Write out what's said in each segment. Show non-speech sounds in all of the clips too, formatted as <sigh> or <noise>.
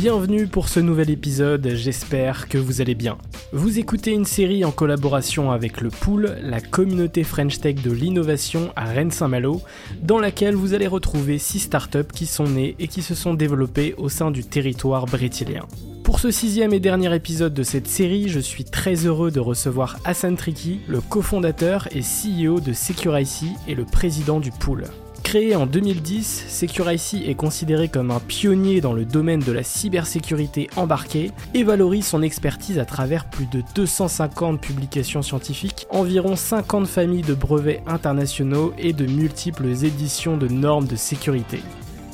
Bienvenue pour ce nouvel épisode, j'espère que vous allez bien. Vous écoutez une série en collaboration avec le Pool, la communauté French Tech de l'innovation à Rennes-Saint-Malo, dans laquelle vous allez retrouver 6 startups qui sont nées et qui se sont développées au sein du territoire brétilien. Pour ce sixième et dernier épisode de cette série, je suis très heureux de recevoir Hassan Triki, le cofondateur et CEO de Securicy et le président du Pool. Créé en 2010, Securicy est considéré comme un pionnier dans le domaine de la cybersécurité embarquée et valorise son expertise à travers plus de 250 publications scientifiques, environ 50 familles de brevets internationaux et de multiples éditions de normes de sécurité.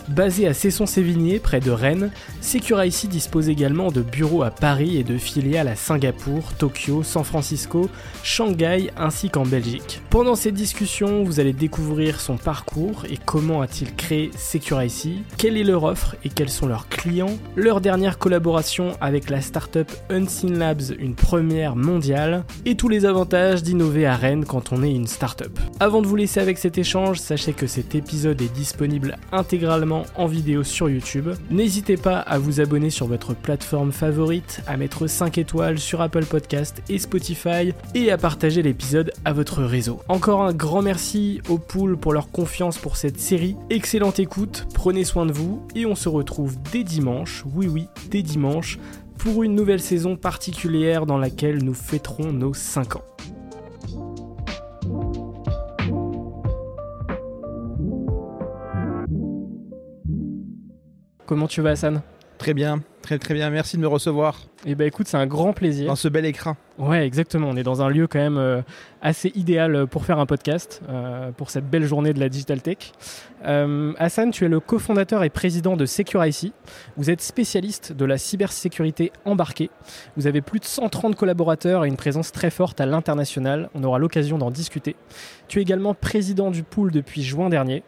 Basé à Cesson-Sévigné, près de Rennes, Securicy dispose également de bureaux à Paris et de filiales à Singapour, Tokyo, San Francisco, Shanghai ainsi qu'en Belgique. Pendant cette discussion, vous allez découvrir son parcours et comment a-t-il créé Securicy, quelle est leur offre et quels sont leurs clients, leur dernière collaboration avec la startup Unseen Labs, une première mondiale, et tous les avantages d'innover à Rennes quand on est une startup. Avant de vous laisser avec cet échange, sachez que cet épisode est disponible intégralement en vidéo sur YouTube. N'hésitez pas à vous abonner sur votre plateforme favorite, à mettre 5 étoiles sur Apple Podcast et Spotify et à partager l'épisode à votre réseau. Encore un grand merci aux poules pour leur confiance pour cette série. Excellente écoute, prenez soin de vous et on se retrouve dès dimanche, oui oui, dès dimanche, pour une nouvelle saison particulière dans laquelle nous fêterons nos 5 ans. Comment tu vas Hassan Très bien, très très bien. Merci de me recevoir. Eh ben écoute, c'est un grand plaisir. Dans ce bel écran. Ouais, exactement. On est dans un lieu quand même euh, assez idéal pour faire un podcast, euh, pour cette belle journée de la Digital Tech. Euh, Hassan, tu es le cofondateur et président de Securicy. Vous êtes spécialiste de la cybersécurité embarquée. Vous avez plus de 130 collaborateurs et une présence très forte à l'international. On aura l'occasion d'en discuter. Tu es également président du pool depuis juin dernier.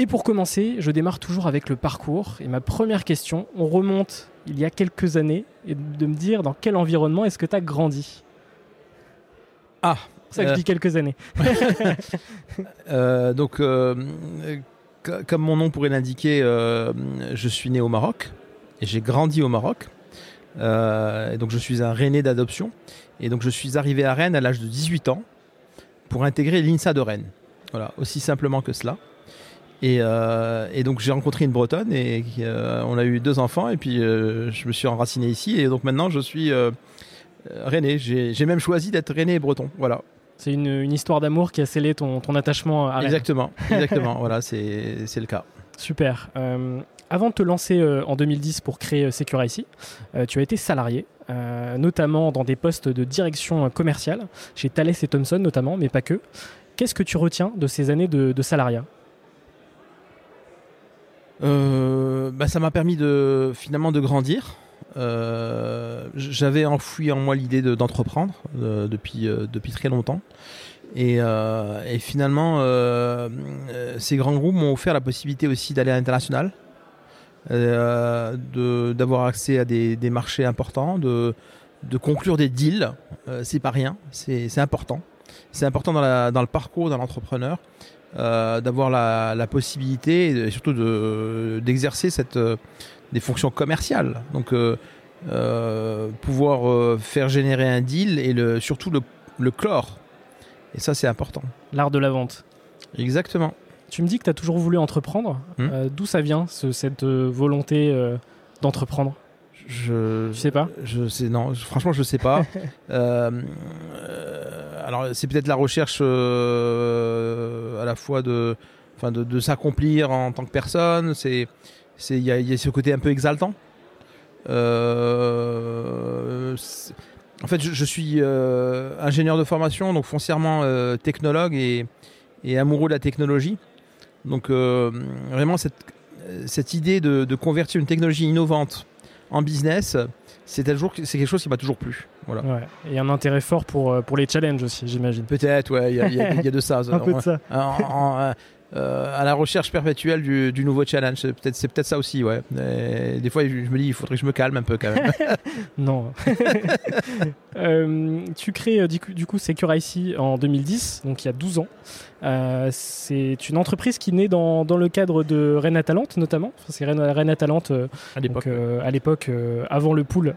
Et pour commencer, je démarre toujours avec le parcours. Et ma première question, on remonte il y a quelques années et de me dire dans quel environnement est-ce que tu as grandi? Ah C'est ça que je dis quelques années. <laughs> euh, donc, euh, comme mon nom pourrait l'indiquer, euh, je suis né au Maroc et j'ai grandi au Maroc. Euh, et donc, je suis un Rennais d'adoption. Et donc, je suis arrivé à Rennes à l'âge de 18 ans pour intégrer l'INSA de Rennes. Voilà, aussi simplement que cela. Et, euh, et, donc j'ai rencontré une Bretonne et euh, on a eu deux enfants et puis euh, je me suis enraciné ici et donc maintenant je suis René. J'ai même choisi d'être René breton. Voilà. C'est une, une, histoire d'amour qui a scellé ton, ton attachement à Rennes. Exactement, <laughs> exactement. voilà, c'est le cas. Super. avant de te lancer en 2010 pour créer Securicy, tu as été salarié. notamment dans des postes de direction commerciale, chez Thales et Thomson notamment, mais pas que. Qu'est-ce que tu retiens de ces années de, de salariat? Bah, Ça m'a permis de, finalement de grandir. J'avais enfoui en moi l'idée d'entreprendre depuis, depuis très longtemps. Et, finalement, ces grands groupes m'ont offert la possibilité aussi d'aller à l'international, d'avoir accès à des, des, marchés importants, de, de conclure des deals. c'est pas rien, c'est important c'est important dans, le parcours d'un entrepreneur euh, d'avoir la, possibilité et surtout d'exercer euh, des fonctions commerciales. Donc euh, pouvoir faire générer un deal et le, surtout le, le clore. Et ça, c'est important. L'art de la vente. Exactement. Tu me dis que tu as toujours voulu entreprendre. Hmm. D'où ça vient, cette volonté d'entreprendre? Je, sais pas Je sais non, franchement je sais pas. <laughs> alors c'est peut-être la recherche euh, à la fois de, enfin de, s'accomplir en tant que personne. C'est, c'est il y, a ce côté un peu exaltant. Euh, en fait, je, suis euh, ingénieur de formation, donc foncièrement technologue et, amoureux de la technologie. Donc vraiment cette, cette idée de, de, convertir une technologie innovante en business, c'est quelque chose qui m'a toujours plu. Voilà. Et un intérêt fort pour, euh, pour les challenges aussi, j'imagine. Peut-être, ouais, il y, a de <laughs> ça. un peu de ça. Euh, à la recherche perpétuelle du, nouveau challenge. C'est peut-être, c'est peut-être ça aussi, ouais. des fois, je me dis, il faudrait que je me calme un peu quand même. <laughs> <laughs> non. <laughs> Euh, tu crées du coup, du coup Secure IC en 2010, donc il y a 12 ans. c'est une entreprise qui naît dans, dans le cadre de Rena Talent notamment. c'est à l'époque, à l'époque avant le pool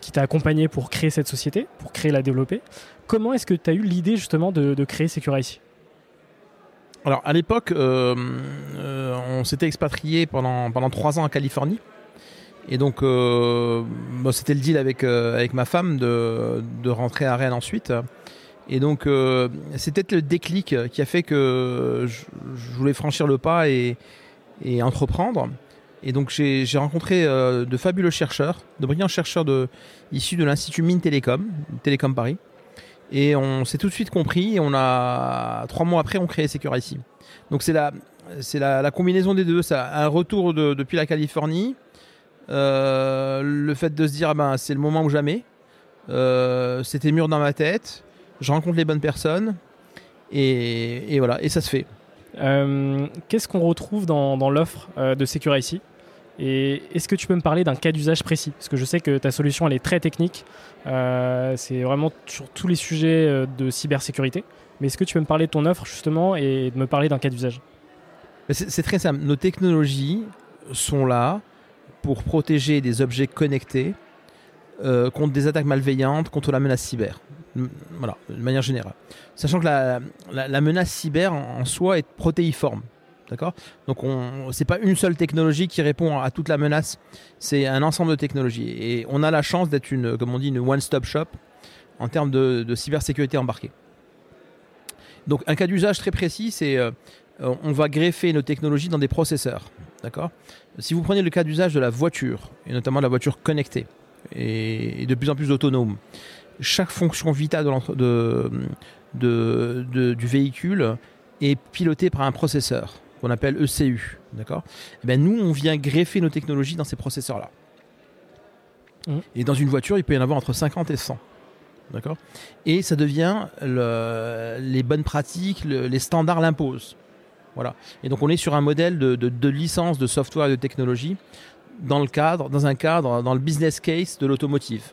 qui t'a accompagné pour créer cette société, pour créer la développer. Comment est-ce que tu as eu l'idée justement de, de créer Secure IC alors à l'époque, euh, euh, on s'était expatrié pendant, pendant trois ans en Californie. Et donc, euh, c'était le deal avec, avec ma femme de, de, rentrer à Rennes ensuite. Et donc, c'était le déclic qui a fait que je, voulais franchir le pas et, et entreprendre. Et donc, j'ai rencontré de fabuleux chercheurs, de brillants chercheurs de, issus de l'Institut Mines Télécom, Télécom Paris. Et on s'est tout de suite compris. Et on a trois mois après, on crée Secure ici. Donc c'est la, combinaison des deux. Ça, un retour depuis la Californie, euh, le fait de se dire ah ben c'est le moment ou jamais. Euh, c'était mûr dans ma tête. Je rencontre les bonnes personnes et, voilà et ça se fait. Euh, qu'est-ce qu'on retrouve dans, l'offre de Secure ici et est-ce que tu peux me parler d'un cas d'usage précis? Parce que je sais que ta solution, elle est très technique. Euh, c'est vraiment sur tous les sujets euh, de cybersécurité. Mais est-ce que tu peux me parler de ton offre, justement, et de me parler d'un cas d'usage? C'est, très simple. Nos technologies sont là pour protéger des objets connectés euh, contre des attaques malveillantes, contre la menace cyber. Voilà, de manière générale. Sachant que la, la menace cyber en soi est protéiforme. D'accord? Donc, ce n'est pas une seule technologie qui répond à toute la menace, c'est un ensemble de technologies. Et on a la chance d'être une, comme on dit, une one-stop shop en termes de, cybersécurité embarquée. Donc, un cas d'usage très précis, c'est euh, on va greffer nos technologies dans des processeurs. D'accord? Si vous prenez le cas d'usage de la voiture, et notamment la voiture connectée, et, de plus en plus autonome, chaque fonction vitale du véhicule est pilotée par un processeur qu'on appelle ECU. D'accord? Eh ben Nous, on vient greffer nos technologies dans ces processeurs-là. Mmh. Et dans une voiture, il peut y en avoir entre 50 et 100. D'accord? Et ça devient les bonnes pratiques, les standards l'imposent. Voilà. Et donc on est sur un modèle de, licence de software et de technologie dans le cadre, dans un cadre, dans le business case de l'automotive.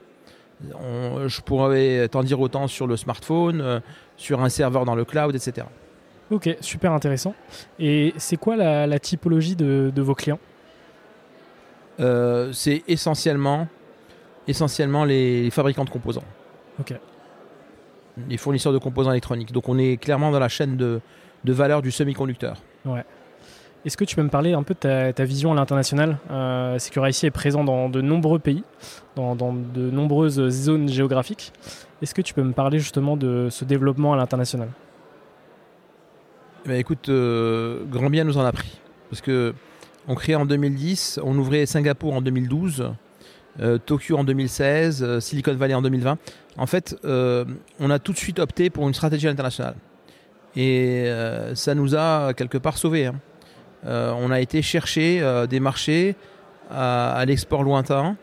je pourrais t'en dire autant sur le smartphone, euh, sur un serveur dans le cloud, etc. Ok, super intéressant. Et c'est quoi la, typologie de, vos clients? Euh, C'est essentiellement, essentiellement les, fabricants de composants. Ok. Les fournisseurs de composants électroniques. Donc on est clairement dans la chaîne de, valeur du semi-conducteur. Ouais. Est-ce que tu peux me parler un peu de ta, vision à l'international? Euh, Secure est présent dans de nombreux pays, dans, dans de nombreuses zones géographiques. Est-ce que tu peux me parler justement de ce développement à l'international? Eh ben, écoute, euh, grand bien nous en a pris. Parce que on créait en 2010, on ouvrait Singapour en 2012, euh, Tokyo en 2016, euh, Silicon Valley en 2020. En fait, on a tout de suite opté pour une stratégie internationale. Et ça nous a quelque part sauvés. Hein. on a été chercher des marchés à, l'export lointain,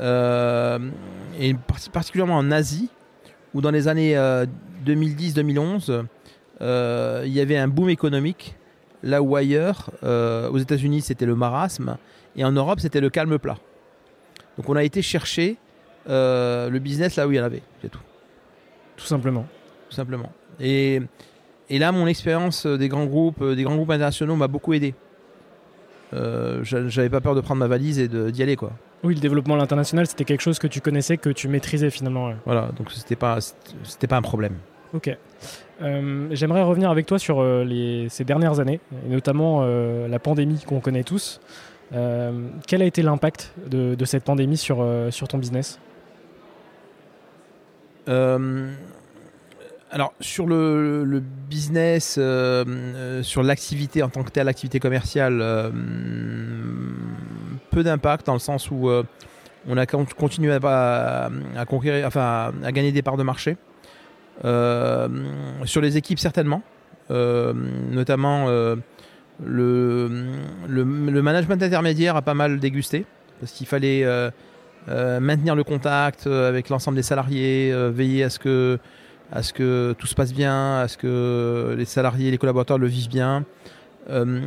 et particulièrement en Asie, où dans les années 2010-2011, il y avait un boom économique, là où ailleurs, aux États-Unis, c'était le marasme, et en Europe, c'était le calme plat. Donc on a été chercher le business là où il y en avait, c'est tout. Tout simplement. Tout simplement. Et, et là, mon expérience des grands groupes, des grands groupes internationaux m'a beaucoup aidé. Euh, j'avais pas peur de prendre ma valise et d'y aller quoi. Oui, le développement à l'international, c'était quelque chose que tu connaissais, que tu maîtrisais finalement. Voilà, donc c'était pas c'était pas un problème. Ok. Euh, j'aimerais revenir avec toi sur euh, ces dernières années, et notamment la pandémie qu'on connaît tous. quel a été l'impact de, cette pandémie sur, ton business? Alors sur le, business, euh, euh, sur l'activité en tant que telle, l'activité commerciale, euh, peu d'impact dans le sens où on a continué à, conquérir, enfin à gagner des parts de marché. Sur les équipes certainement, notamment le, le, management intermédiaire a pas mal dégusté parce qu'il fallait maintenir le contact avec l'ensemble des salariés, veiller à ce que à ce que tout se passe bien, à ce que les salariés, les collaborateurs le vivent bien. Euh,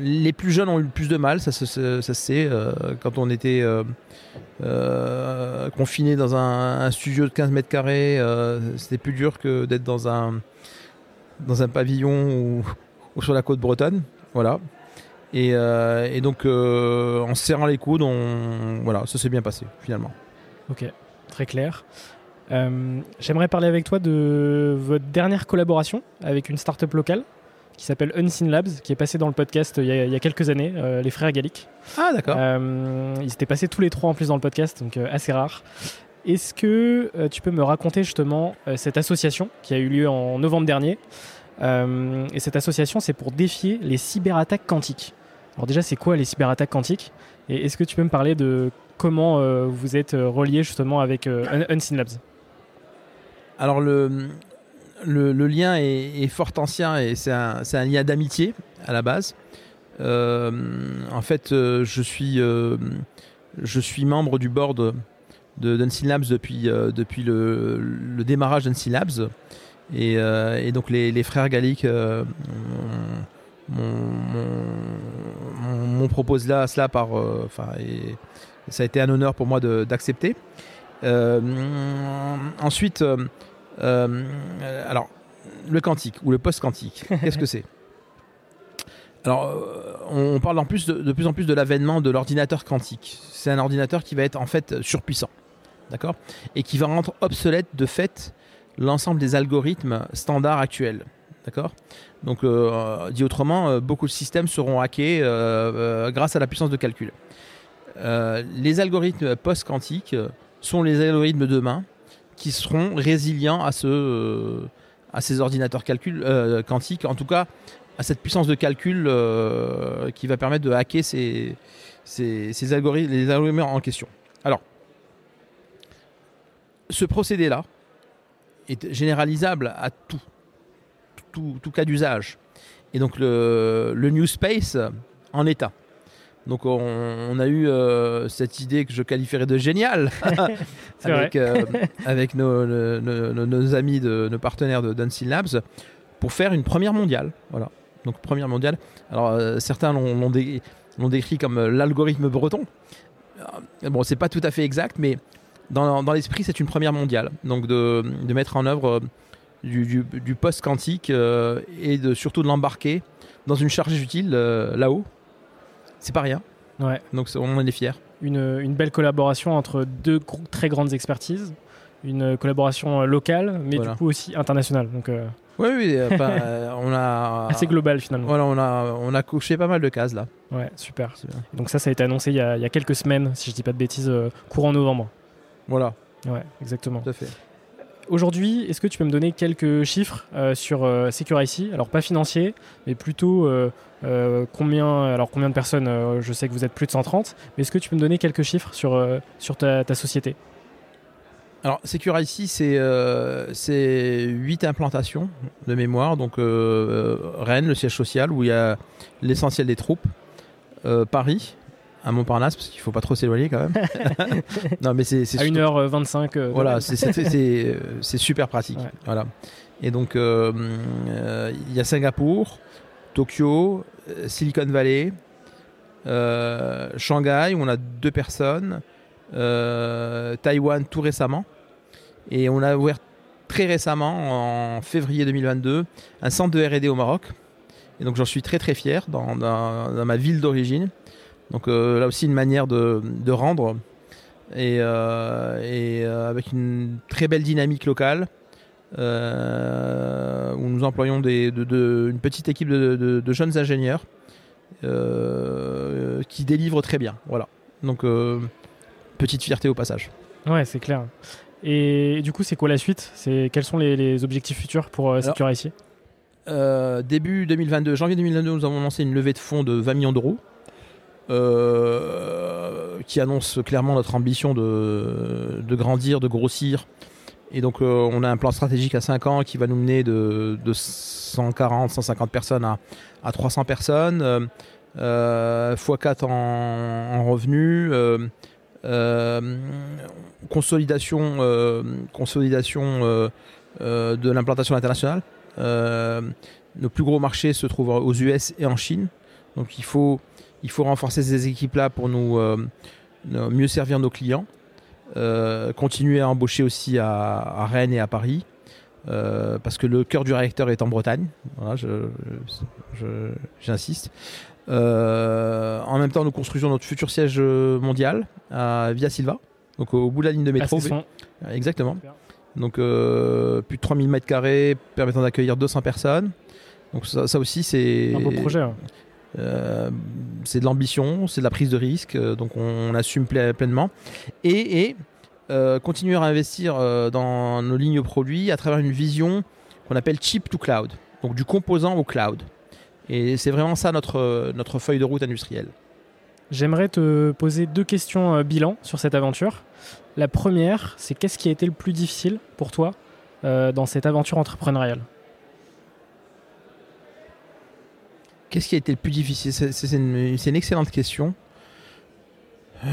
les plus jeunes ont eu le plus de mal, ça, se sait. Euh, quand on était euh, confiné dans un, studio de 15 mètres carrés, c'était plus dur que d'être dans un, dans un pavillon ou, sur la côte bretonne. Voilà. Et, donc, en serrant les coudes, voilà, ça s'est bien passé finalement. Ok, très clair. Euh, j'aimerais parler avec toi de votre dernière collaboration avec une startup locale qui s'appelle Unseen Labs, qui est passée dans le podcast il y a, quelques années, euh, les frères Gallic. Ah d'accord. Euh, ils étaient passés tous les trois en plus dans le podcast, donc assez rare. Est-ce que tu peux me raconter justement cette association qui a eu lieu en novembre dernier? Et cette association, c'est pour défier les cyberattaques quantiques. Alors déjà, c'est quoi les cyberattaques quantiques? Et est-ce que tu peux me parler de comment vous êtes relié justement avec Unseen Labs? Alors le, le, lien est, fort ancien et c'est un, lien d'amitié à la base. Euh, en fait, euh, je suis, euh, je suis membre du board de Labs depuis, le, démarrage d'Unseen Labs. Et, donc les, frères Gallic m'ont proposé cela par... Enfin, et ça a été un honneur pour moi d'accepter. ensuite, alors, le quantique ou le post-quantique, <laughs> qu'est-ce que c'est? Alors, euh, on parle en plus de, plus en plus de l'avènement de l'ordinateur quantique. C'est un ordinateur qui va être en fait surpuissant, d'accord? Et qui va rendre obsolète de fait l'ensemble des algorithmes standards actuels, d'accord? Donc, euh, dit autrement, beaucoup de systèmes seront hackés grâce à la puissance de calcul. les algorithmes post-quantiques sont les algorithmes de demain qui seront résilients à, euh, ces ordinateurs calcul, euh, quantiques, en tout cas à cette puissance de calcul euh, qui va permettre de hacker ces, algorithmes, les algorithmes en question. Alors, ce procédé-là est généralisable à tout, tout, tout cas d'usage. Et donc le, le New Space en est un. Donc on, a eu euh, cette idée que je qualifierais de géniale <laughs> <laughs> avec, euh, avec nos, nos, amis, de, nos partenaires de Dunsey Labs pour faire une première mondiale. Voilà. Donc première mondiale. Alors euh, certains l'ont décrit comme l'algorithme breton. Bon, c'est pas tout à fait exact, mais dans, dans l'esprit, c'est une première mondiale. Donc de, de mettre en œuvre du, du, post-quantique et de, surtout de l'embarquer dans une charge utile là-haut c'est pas rien. Ouais. Donc on en est fiers. Une, une, belle collaboration entre deux très grandes expertises, une collaboration euh, locale, mais du coup aussi internationale. Donc, euh, Oui, oui, euh, <laughs> on a assez global finalement. Voilà, on a on a couché pas mal de cases là. Ouais, super. Donc ça, ça a été annoncé il y a, il y a quelques semaines, si je dis pas de bêtises, courant novembre. Voilà. Ouais, exactement. Tout à fait. Aujourd'hui, est-ce que tu peux me donner quelques chiffres sur euh, Secure Alors pas financier, mais plutôt euh, combien, alors combien de personnes euh, Je sais que vous êtes plus de 130, mais est-ce que tu peux me donner quelques chiffres sur, sur ta, société? Alors, Secure ici, c'est euh, 8 implantations de mémoire. Donc, euh, Rennes, le siège social, où il y a l'essentiel des troupes. Paris, à Montparnasse, parce qu'il ne faut pas trop s'éloigner quand même. <laughs> non, mais c'est, à 1h25. voilà, c'est, super pratique. Voilà. Et donc, il y a Singapour, Tokyo, Silicon Valley, Shanghai, où on a deux personnes. Taïwan tout récemment. Et on a ouvert très récemment, en février 2022, un centre de RD au Maroc. Et donc j'en suis très très fier dans, ma ville d'origine. Donc euh, là aussi une manière de, rendre et, euh, euh, avec une très belle dynamique locale où nous employons une petite équipe de, jeunes ingénieurs qui délivrent très bien. Voilà. Donc petite fierté au passage. Ouais, c'est clair. Et du coup, c'est quoi la suite? C'est Quels sont les, objectifs futurs pour ici euh, Début 2022, janvier 2022, nous avons lancé une levée de fonds de 20 millions d'euros. Euh, qui annonce clairement notre ambition de, grandir, de grossir. Et donc euh, on a un plan stratégique à 5 ans qui va nous mener de, 140, 150 personnes à, 300 personnes, x4 en, en revenus, euh, consolidation, euh, consolidation euh, de l'implantation internationale. nos plus gros marchés se trouvent aux US et en Chine. Donc il faut, il faut renforcer ces équipes-là pour nous mieux servir nos clients. continuer à embaucher aussi à, Rennes et à Paris. parce que le cœur du réacteur est en Bretagne. Voilà, j'insiste. Euh, en même temps, nous construisons notre futur siège mondial à Via Silva, donc au bout de la ligne de métro. Exactement. Donc euh, plus de 3000 mètres carrés permettant d'accueillir 200 personnes. Donc ça, aussi c'est un beau projet. Euh, c'est de l'ambition, c'est de la prise de risque, donc on, assume pleinement. Et, continuer à investir dans nos lignes produits à travers une vision qu'on appelle chip to cloud, donc du composant au cloud. Et c'est vraiment ça notre, feuille de route industrielle. J'aimerais te poser deux questions euh, bilan sur cette aventure. La première, c'est qu'est-ce qui a été le plus difficile pour toi euh, dans cette aventure entrepreneuriale? Qu'est-ce qui a été le plus difficile C'est une, excellente question. Euh,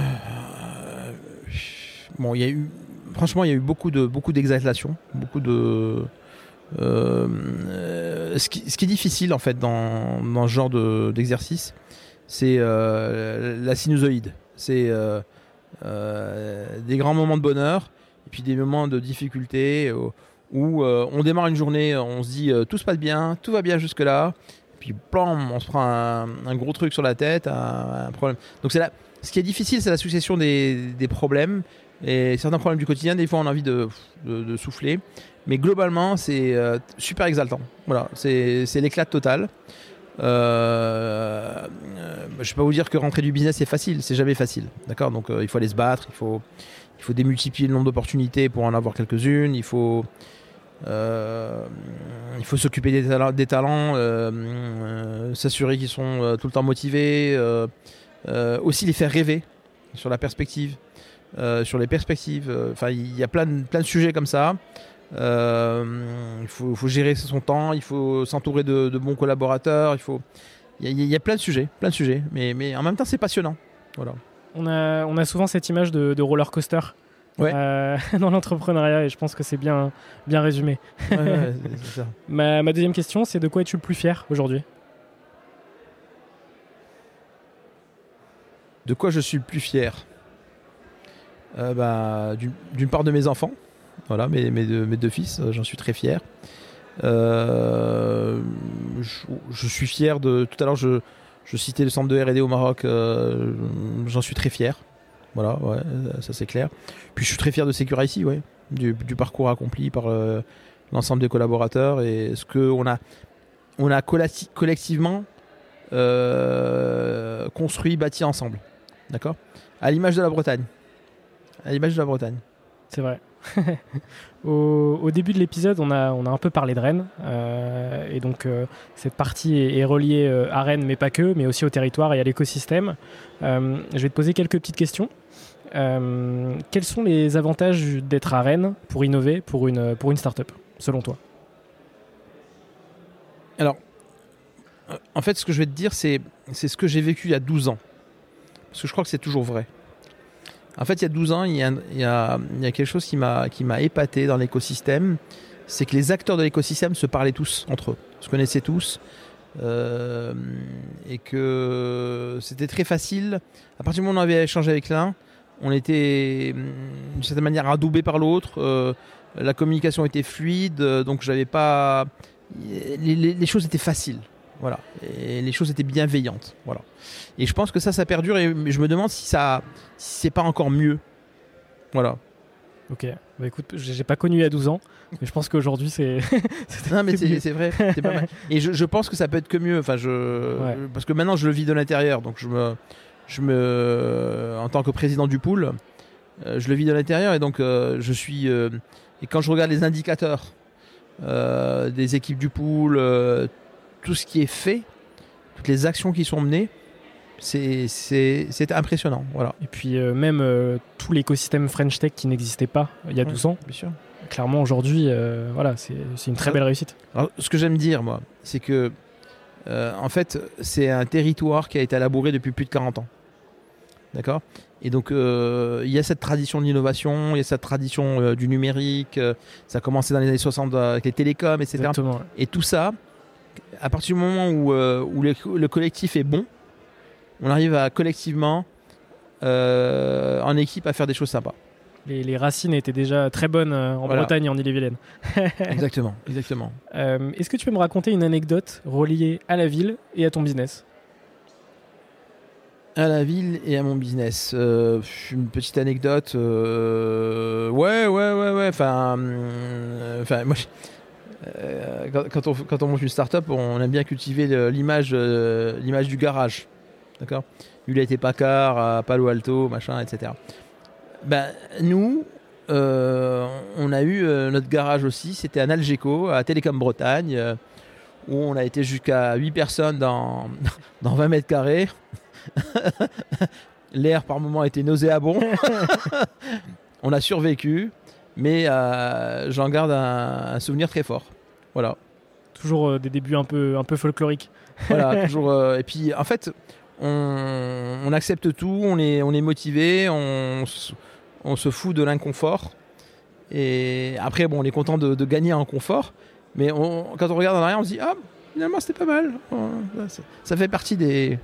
bon, il y a eu, franchement, il y a eu beaucoup de beaucoup d'exaltation, beaucoup de euh, ce, qui, est difficile en fait dans, ce genre d'exercice, c'est euh, la sinusoïde. C'est des grands moments de bonheur et puis des moments de difficulté où on démarre une journée, on se dit tout se passe bien, tout va bien jusque-là, puis blam, on se prend un, gros truc sur la tête, un, problème. Donc ce qui est difficile, c'est la succession des, problèmes et certains problèmes du quotidien. Des fois, on a envie de souffler. Mais globalement, c'est euh, super exaltant. Voilà, c'est l'éclat total. Euh, euh, je ne vais pas vous dire que rentrer du business c'est facile, c'est jamais facile. D'accord? Donc il faut aller se battre, il faut, il faut démultiplier le nombre d'opportunités pour en avoir quelques-unes, il faut, il faut s'occuper des, talents, des talents s'assurer qu'ils sont tout le temps motivés, aussi les faire rêver sur la perspective, sur les perspectives. Enfin, il y a plein de sujets comme ça. Euh, il faut, gérer son temps, il faut s'entourer de, bons collaborateurs, il faut. Il y, a plein de sujets, plein de sujets, mais, en même temps c'est passionnant. Voilà. On a, on a souvent cette image de, roller coaster. Euh, <laughs> dans l'entrepreneuriat et je pense que c'est bien, bien résumé. <laughs> ma, ma, deuxième question, c'est de quoi es-tu le plus fier aujourd'hui? De quoi je suis le plus fier? Euh, bah, D'une part de mes enfants, voilà, mes, mes, deux, mes deux fils, euh, j'en suis très fier. Euh, je, suis fier de. Tout à l'heure, je, je, citais le centre de RD au Maroc, euh, j'en suis très fier. Voilà, ouais, ça c'est clair. Puis je suis très fier de Secure ouais, du, parcours accompli par l'ensemble des collaborateurs et ce qu'on a, on a collectivement construit, bâti ensemble. D'accord? À l'image de la Bretagne. À l'image de la Bretagne. C'est vrai. <laughs> au, début de l'épisode, on a, on a un peu parlé de Rennes. Euh, et donc, euh, cette partie est, reliée euh, à Rennes, mais pas que, mais aussi au territoire et à l'écosystème. je vais te poser quelques petites questions. Quels sont les avantages d'être à Rennes pour innover pour une, pour une start-up, selon toi? Alors, en fait, ce que je vais te dire, c'est ce que j'ai vécu il y a 12 ans. Parce que je crois que c'est toujours vrai. En fait, il y a 12 ans, il y a, il y a, quelque chose qui m'a épaté dans l'écosystème. C'est que les acteurs de l'écosystème se parlaient tous entre eux, se connaissaient tous. Euh, et que c'était très facile. À partir du moment où on avait échangé avec l'un, on était d'une certaine manière adoubé par l'autre. Euh, la communication était fluide, donc j'avais pas. les, choses étaient faciles. Voilà. Et les choses étaient bienveillantes. Voilà. Et je pense que ça, ça perdure et je me demande si ça, si c'est pas encore mieux. Voilà. Ok. Bah écoute, j'ai pas connu il y a 12 ans, mais je pense qu'aujourd'hui c'est. <laughs> non, mais c'est vrai. Pas mal. <laughs> Et je, je, pense que ça peut être que mieux. Enfin, je, parce que maintenant je le vis de l'intérieur, donc je me, je me, en tant que président du pool, euh, je le vis de l'intérieur et donc euh, je suis. Euh, et quand je regarde les indicateurs des équipes du pool, tout ce qui est fait, toutes les actions qui sont menées, c'est impressionnant. Voilà. Et puis euh, même euh, tout l'écosystème French Tech qui n'existait pas il y a 12 ans, bien sûr. clairement aujourd'hui, euh, voilà, c'est une très belle réussite. ce que j'aime dire, moi, c'est que en fait, c'est un territoire qui a été élaboré depuis plus de 40 ans. D'accord? Et donc, il y a cette tradition de l'innovation, il y a cette tradition du numérique, ça a commencé dans les années 60 avec les télécoms, etc. Exactement, Et tout ça, à partir du moment où, où le, collectif est bon, on arrive à collectivement, euh, en équipe, à faire des choses sympas. Les, racines étaient déjà très bonnes euh, en Bretagne et en Ille-et-Vilaine. <laughs> exactement, exactement. Euh, est-ce que tu peux me raconter une anecdote reliée à la ville et à ton business? À la ville et à mon business. une petite anecdote. ouais, ouais, ouais, ouais. Enfin, enfin moi, quand, on, monte une start-up, on aime bien cultiver l'image, l'image du garage. D'accord? A été Packard, à Palo Alto, machin, etc. Ben, nous, euh, on a eu euh, notre garage aussi, c'était à Algeco, à Télécom Bretagne, euh, où on a été jusqu'à 8 personnes dans, <laughs> dans 20 mètres carrés. <laughs> L'air par moment était nauséabond. <laughs> on a survécu, mais j'en garde un, souvenir très fort. Voilà. Toujours des débuts un peu, un peu folkloriques. <laughs> voilà, toujours. et puis, en fait, on, accepte tout, on est, on est motivé, on, se fout de l'inconfort. Et après, bon, on est content de, gagner en confort, mais quand on regarde en arrière, on se dit Ah, finalement, c'était pas mal. Ça, fait partie des,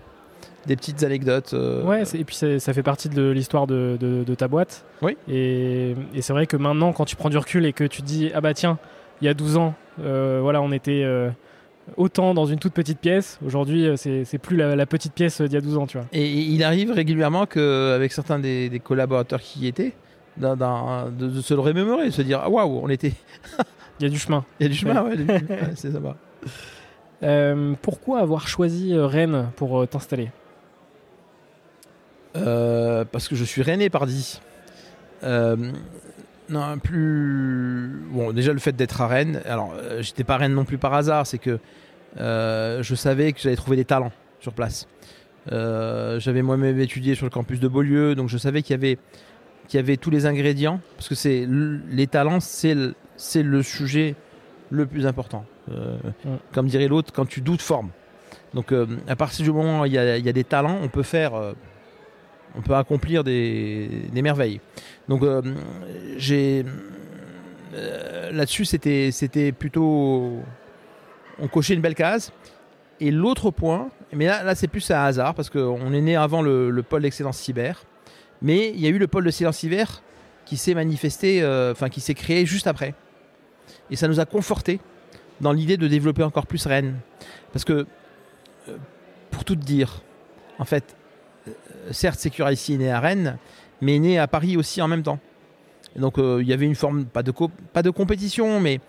petites anecdotes. Euh, ouais, et puis ça fait partie de l'histoire de, ta boîte. Oui. Et, c'est vrai que maintenant, quand tu prends du recul et que tu te dis Ah, bah tiens, il y a 12 ans, euh, voilà, on était. Euh, autant dans une toute petite pièce. Aujourd'hui, c'est plus la, petite pièce d'il y a 12 ans, tu vois. Et il arrive régulièrement qu'avec certains des, collaborateurs qui y étaient, de, se le remémorer, de se dire ah, waouh, on était. <laughs> il y a du chemin. Il y a du chemin, ouais, c'est ça. <laughs> Euh, pourquoi avoir choisi Rennes pour t'installer? Parce que je suis rennais, pardi. non, plus. Bon, déjà le fait d'être à Rennes. Alors, j'étais pas Rennes non plus par hasard, c'est que euh, je savais que j'allais trouver des talents sur place. Euh, j'avais moi-même étudié sur le campus de Beaulieu, donc je savais qu'il y avait, qu'il y avait tous les ingrédients, parce que c'est les talents, c'est le, c'est le sujet le plus important. Euh, comme dirait l'autre, quand tu doutes, forme. Donc à partir du moment où il y, a, il y a des talents, on peut faire, on peut accomplir des, merveilles. Donc j'ai là-dessus, c'était, plutôt on cochait une belle case. Et l'autre point, mais là, c'est plus un hasard parce qu'on est né avant le, pôle d'excellence cyber, mais il y a eu le pôle de silence cyber qui s'est manifesté, euh, enfin qui s'est créé juste après. Et ça nous a conforté dans l'idée de développer encore plus Rennes. Parce que, euh, pour tout dire, en fait, euh, certes, Security est né à Rennes, mais est né à Paris aussi en même temps. donc, il y avait une forme, pas de, pas de compétition, mais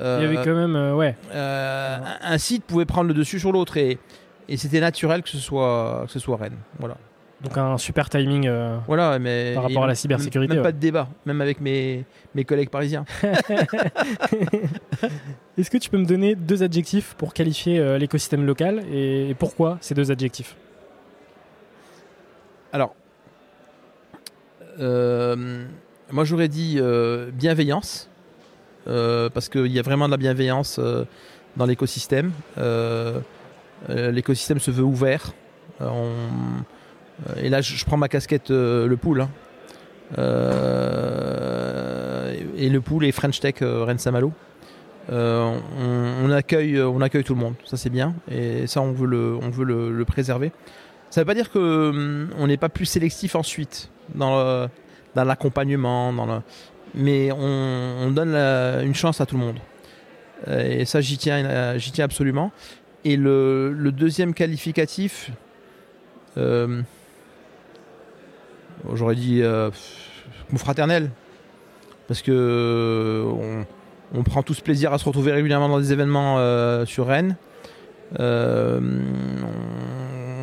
il y avait quand même, euh, ouais. Euh, un site pouvait prendre le dessus sur l'autre et, et c'était naturel que ce soit que ce soit Rennes. Voilà. Donc un super timing euh, voilà, mais par rapport à la cybersécurité. Même pas de débat, même avec mes, mes collègues parisiens. <laughs> Est-ce que tu peux me donner deux adjectifs pour qualifier l'écosystème local et, pourquoi ces deux adjectifs? Alors, moi j'aurais dit bienveillance, parce qu'il y a vraiment de la bienveillance dans l'écosystème. l'écosystème se veut ouvert. et là, je, prends ma casquette le pool. Hein. et le pool et French Tech Rennes Saint-Malo. Euh, on, accueille, euh, on accueille tout le monde, ça c'est bien, et ça on veut le, préserver. Ça ne veut pas dire qu'on hum, n'est pas plus sélectif ensuite dans, l'accompagnement, mais on, donne une chance à tout le monde. Euh, et ça j'y tiens, j'y tiens absolument. Et le, deuxième qualificatif, j'aurais dit fraternel, parce que on, prend tous plaisir à se retrouver régulièrement dans des événements euh, sur Rennes. Euh,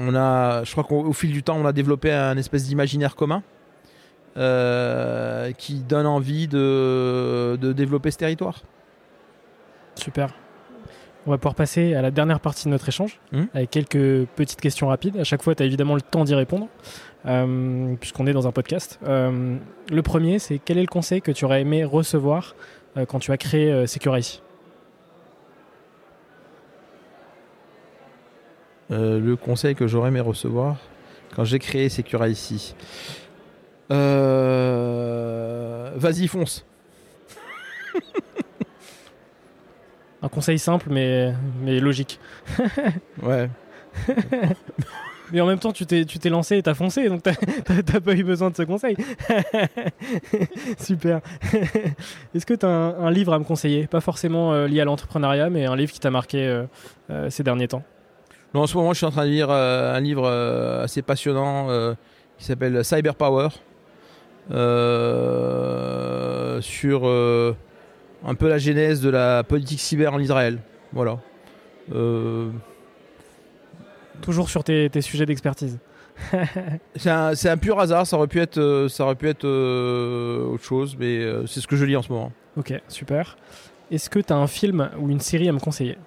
on a, je crois qu'au fil du temps, on a développé un espèce d'imaginaire commun euh, qui donne envie de, développer ce territoire. Super. On va pouvoir passer à la dernière partie de notre échange hmm avec quelques petites questions rapides. À chaque fois, tu as évidemment le temps d'y répondre, puisqu'on est dans un podcast. le premier, c'est quel est le conseil que tu aurais aimé recevoir euh, quand tu as créé euh, Security euh, Le conseil que j'aurais aimé recevoir quand j'ai créé Security. Vas-y, fonce. <laughs> Un conseil simple mais, mais logique. <laughs> ouais. <laughs> Mais en même temps, tu t'es, tu t'es lancé et t'as foncé, donc t'as, t'as, pas eu besoin de ce conseil. Super. Est-ce que tu as un, livre à me conseiller? Pas forcément euh, lié à l'entrepreneuriat, mais un livre qui t'a marqué euh, euh, ces derniers temps non, En ce moment, je suis en train de lire un livre assez passionnant qui s'appelle Cyber Power sur un peu la genèse de la politique cyber en Israël. Voilà. Toujours sur tes, sujets d'expertise. <laughs> c'est un, pur hasard, ça aurait pu être, euh, ça aurait pu être euh, autre chose, mais euh, c'est ce que je lis en ce moment. Ok, super. Est-ce que tu as un film ou une série à me conseiller?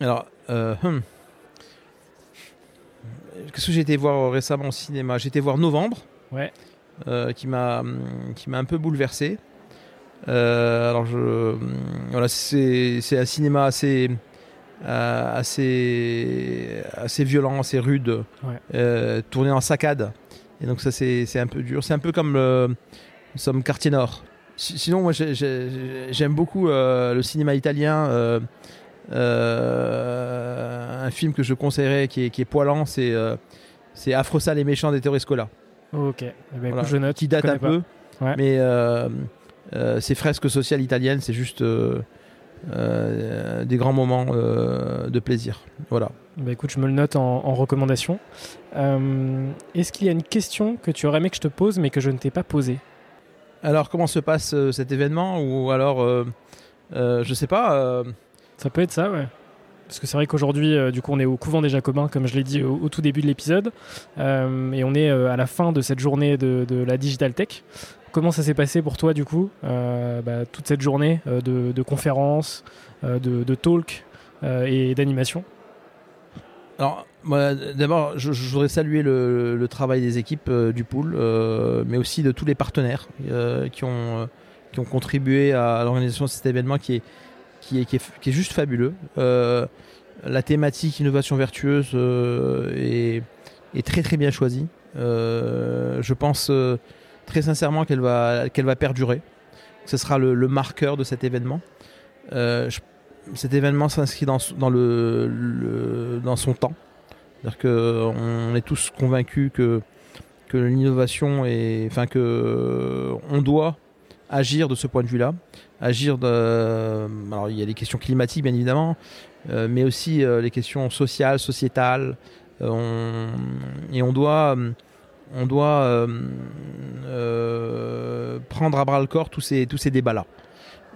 Alors, hmm. qu'est-ce que j'ai été voir récemment au cinéma? J'ai été voir Novembre, ouais. qui m'a qui m'a un peu bouleversé. alors, je, voilà, c'est un cinéma assez euh, assez, assez violent, assez rude, euh, tourné en saccade. Et donc ça c'est un peu dur. C'est un peu comme le, sommes Quartier Nord. Sinon moi j'aime beaucoup euh, le cinéma italien. Un film que je conseillerais qui est, qui est poilant, c'est c'est Affreux sale et méchant des Scola. Ok, eh ben, je note. Qui date un peu, mais ces fresques sociales italiennes, c'est juste euh, des grands moments euh, de plaisir. Voilà. Bah écoute, je me le note en, recommandation. Euh, est-ce qu'il y a une question que tu aurais aimé que je te pose mais que je ne t'ai pas posée? Alors, comment se passe cet événement? Ou alors, je sais pas. Ça peut être ça, ouais. Parce que c'est vrai qu'aujourd'hui, du coup, on est au couvent des Jacobins, comme je l'ai dit au, tout début de l'épisode, et on est à la fin de cette journée de, la Digital Tech. Comment ça s'est passé pour toi, du coup, euh, bah, toute cette journée euh, de, conférences, euh, de, talks et d'animation? Alors, d'abord, je, voudrais saluer le, travail des équipes du pool, mais aussi de tous les partenaires qui ont contribué à l'organisation de cet événement qui est, qui est, juste fabuleux. la thématique innovation vertueuse est, est, très très bien choisie. je pense très sincèrement qu'elle va, perdurer. Ce sera le, marqueur de cet événement. Euh, cet événement s'inscrit dans, son temps. C'est-à-dire qu'on est tous convaincus que, que l'innovation est. Enfin, que on doit agir de ce point de vue-là. Agir de. Alors, il y a les questions climatiques, bien évidemment, euh, mais aussi euh, les questions sociales, sociétales. et on doit on doit euh, euh, prendre à bras le corps tous ces, tous ces débats-là.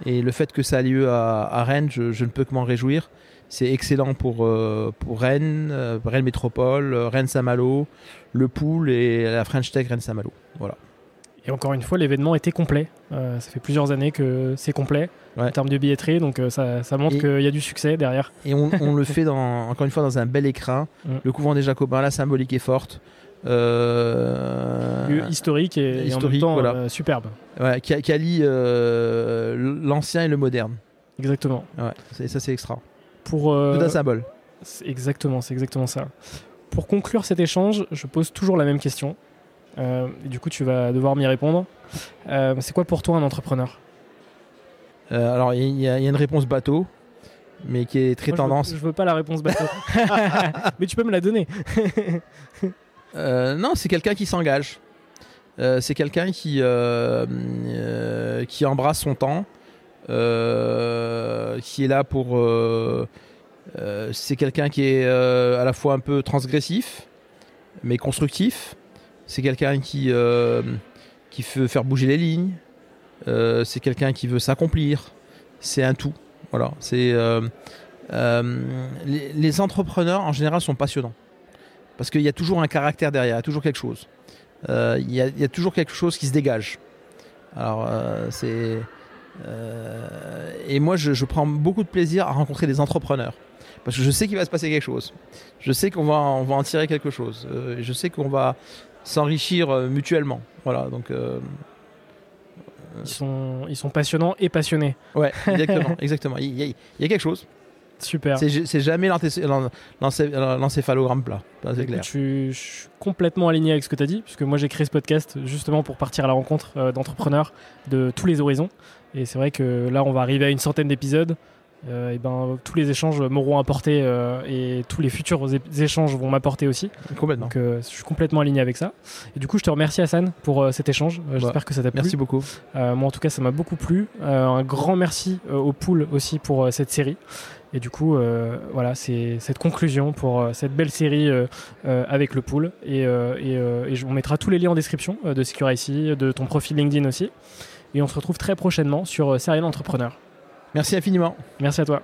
Et le fait que ça a lieu à, Rennes, je, ne peux que m'en réjouir. C'est excellent pour, euh, pour Rennes, Rennes Métropole, Rennes Saint-Malo, le Pool et la French Tech Rennes Saint-Malo. Voilà. Et encore une fois, l'événement était complet. ça fait plusieurs années que c'est complet en termes de billetterie, donc ça, montre qu'il y a du succès derrière. Et on, le fait dans, encore une fois dans un bel écrin. <laughs> Le couvent des Jacobins, la symbolique est forte. euh, historique et, en même temps euh, superbe. Ouais, qui, qui allie euh, l'ancien et le moderne. Exactement. Ouais, ça c'est extra. Pour tout un symbole. Exactement, c'est exactement ça. Pour conclure cet échange, je pose toujours la même question. Du coup, tu vas devoir m'y répondre. c'est quoi pour toi un entrepreneur Alors, il y, a une réponse bateau mais qui est très tendance. Je veux, je veux, pas la réponse bateau. <laughs> <laughs> mais tu peux me la donner. Euh, non, c'est quelqu'un qui s'engage. Euh, c'est quelqu'un qui, euh, qui embrasse son temps, qui est là pour. c'est quelqu'un qui est à la fois un peu transgressif, mais constructif. C'est quelqu'un qui, qui veut faire bouger les lignes. c'est quelqu'un qui veut s'accomplir. C'est un tout. C'est les entrepreneurs en général sont passionnants. Parce qu'il y a toujours un caractère derrière, il y a toujours quelque chose. Euh, il, y a, toujours quelque chose qui se dégage. Alors, euh, c'est. Euh, et moi, je, prends beaucoup de plaisir à rencontrer des entrepreneurs. Parce que je sais qu'il va se passer quelque chose. Je sais qu'on va, on va en tirer quelque chose. je sais qu'on va s'enrichir mutuellement. Voilà, donc. ils, sont, ils sont passionnants et passionnés. Ouais, exactement. <laughs> exactement. Il, y a, quelque chose. Super. C'est jamais l'encéphalogramme plat, c'est clair. Je, suis complètement aligné avec ce que tu as dit, puisque moi j'ai créé ce podcast justement pour partir à la rencontre euh, d'entrepreneurs de tous les horizons. Et c'est vrai que là, on va arriver à une centaine d'épisodes. Euh, et ben, tous les échanges m'auront apporté euh, et tous les futurs échanges vont m'apporter aussi. Complètement. Donc je suis complètement aligné avec ça. Et du coup, je te remercie Hassan pour cet échange. J'espère que ça t'a plu. Merci beaucoup. moi, en tout cas, ça m'a beaucoup plu. un grand merci au pool aussi pour cette série. Et du coup, euh, voilà, c'est cette conclusion pour euh, cette belle série euh, avec le pool. Et, et, on mettra tous les liens en description de Secure IC, de ton profil LinkedIn aussi. Et on se retrouve très prochainement sur Serial Entrepreneur. Merci infiniment. Merci à toi.